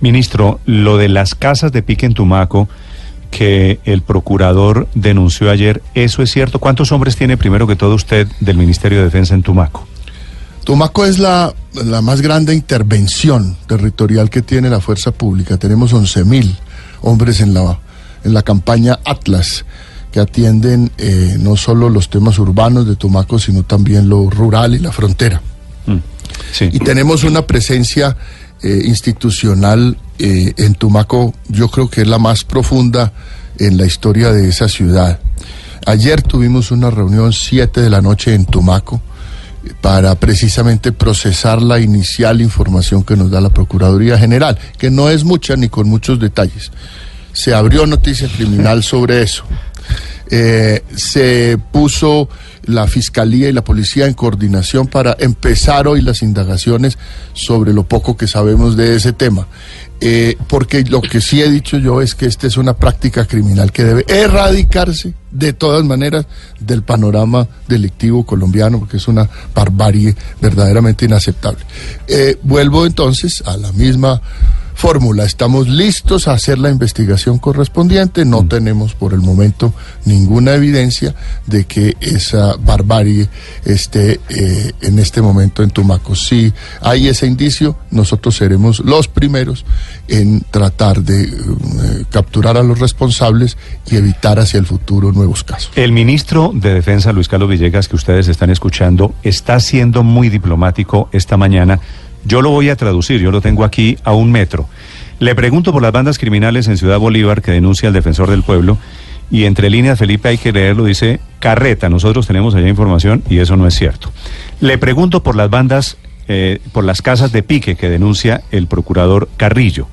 Ministro, lo de las casas de pique en Tumaco que el procurador denunció ayer, ¿eso es cierto? ¿Cuántos hombres tiene primero que todo usted del Ministerio de Defensa en Tumaco? Tumaco es la, la más grande intervención territorial que tiene la fuerza pública. Tenemos 11.000 hombres en la, en la campaña Atlas que atienden eh, no solo los temas urbanos de Tumaco, sino también lo rural y la frontera. Sí. Y tenemos una presencia eh, institucional eh, en Tumaco, yo creo que es la más profunda en la historia de esa ciudad. Ayer tuvimos una reunión 7 de la noche en Tumaco eh, para precisamente procesar la inicial información que nos da la Procuraduría General, que no es mucha ni con muchos detalles. Se abrió noticia criminal sobre eso. Eh, se puso la Fiscalía y la Policía en coordinación para empezar hoy las indagaciones sobre lo poco que sabemos de ese tema. Eh, porque lo que sí he dicho yo es que esta es una práctica criminal que debe erradicarse de todas maneras del panorama delictivo colombiano, porque es una barbarie verdaderamente inaceptable. Eh, vuelvo entonces a la misma fórmula. Estamos listos a hacer la investigación correspondiente. No tenemos por el momento ninguna evidencia de que esa barbarie esté eh, en este momento en Tumaco. Si hay ese indicio, nosotros seremos los primeros en tratar de eh, capturar a los responsables y evitar hacia el futuro nuevos casos. El ministro de Defensa, Luis Carlos Villegas, que ustedes están escuchando, está siendo muy diplomático esta mañana. Yo lo voy a traducir, yo lo tengo aquí a un metro. Le pregunto por las bandas criminales en Ciudad Bolívar que denuncia el defensor del pueblo y entre líneas, Felipe, hay que leerlo, dice carreta. Nosotros tenemos allá información y eso no es cierto. Le pregunto por las bandas, eh, por las casas de pique que denuncia el procurador Carrillo.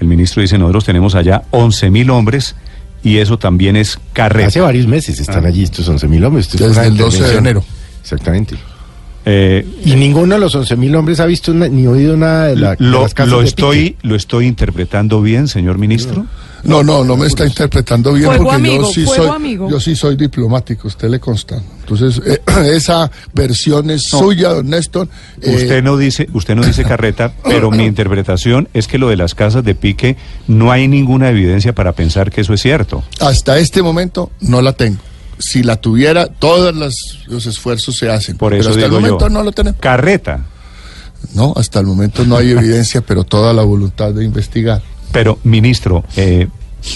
El ministro dice, nosotros tenemos allá 11 mil hombres y eso también es carreta. Hace varios meses están allí estos 11.000 hombres. Esto es Desde el 12 de enero. Exactamente. Eh, Y ninguno de los 11.000 hombres ha visto ni oído nada de, la, de lo, las casas lo de estoy, pique. ¿Lo estoy interpretando bien, señor ministro? No, no, no me está interpretando bien Fuego porque amigo, yo sí soy, amigo. yo sí soy diplomático, usted le consta. Entonces eh, esa versión es suya, don Néstor. Eh, Usted no dice, usted no dice carreta, pero mi interpretación es que lo de las casas de pique no hay ninguna evidencia para pensar que eso es cierto. hasta este momento no la tengo. Si la tuviera, todos las- los esfuerzos se hacen. Por eso pero hasta el momento yo. no lo tenemos. Carreta. No, hasta el momento no hay evidencia, pero toda la voluntad de investigar. Pero, ministro, eh,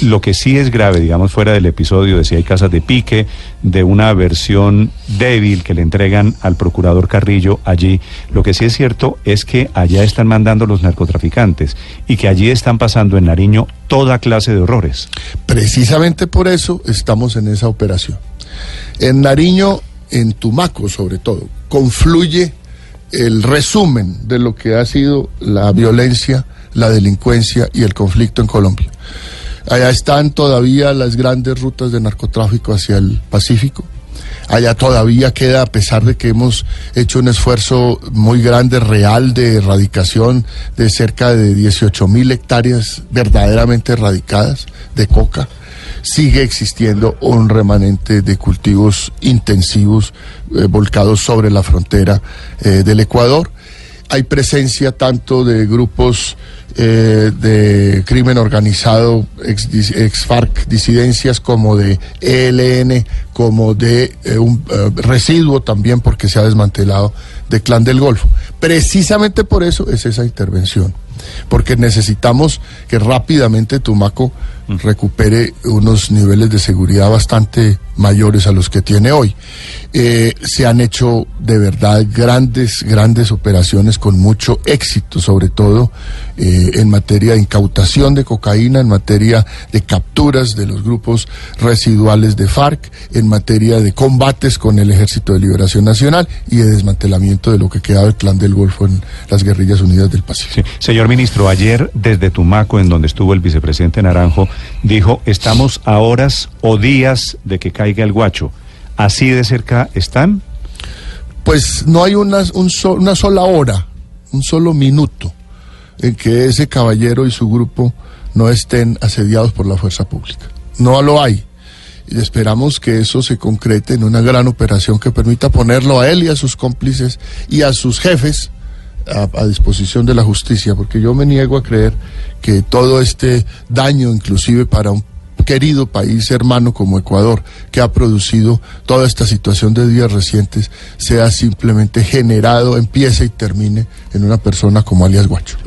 lo que sí es grave, digamos, fuera del episodio de si hay casas de pique, de una versión débil que le entregan al procurador Carrillo allí, lo que sí es cierto es que allá están mandando los narcotraficantes y que allí están pasando en Nariño toda clase de horrores. Precisamente por eso estamos en esa operación. En Nariño, en Tumaco sobre todo, confluye el resumen de lo que ha sido la violencia, la delincuencia y el conflicto en Colombia. Allá están todavía las grandes rutas de narcotráfico hacia el Pacífico. Allá todavía queda, a pesar de que hemos hecho un esfuerzo muy grande, real, de erradicación de cerca de 18 mil hectáreas verdaderamente erradicadas de coca, sigue existiendo un remanente de cultivos intensivos eh, volcados sobre la frontera eh, del Ecuador. Hay presencia tanto de grupos eh, de crimen organizado, ex, ex FARC disidencias, como de ELN, como de un residuo también, porque se ha desmantelado de Clan del Golfo. Precisamente por eso es esa intervención, porque necesitamos que rápidamente Tumaco recupere unos niveles de seguridad bastante mayores a los que tiene hoy. Eh, se han hecho de verdad grandes, grandes operaciones con mucho éxito, sobre todo eh, en materia de incautación de cocaína, en materia de capturas de los grupos residuales de FARC, en materia de combates con el Ejército de Liberación Nacional y de desmantelamiento de lo que quedaba del Clan del Golfo en las Guerrillas Unidas del Pacífico. Señor ministro, ayer desde Tumaco, en donde estuvo el vicepresidente Naranjo, dijo, estamos a horas o días de que caiga el guacho. ¿Así de cerca están? Pues no hay una, una sola hora, un solo minuto en que ese caballero y su grupo no estén asediados por la fuerza pública. No lo hay. Y esperamos que eso se concrete en una gran operación que permita ponerlo a él y a sus cómplices y a sus jefes a, a disposición de la justicia, porque yo me niego a creer que todo este daño, inclusive para un querido país hermano como Ecuador, que ha producido toda esta situación de días recientes, sea simplemente generado, empiece y termine en una persona como alias Guacho.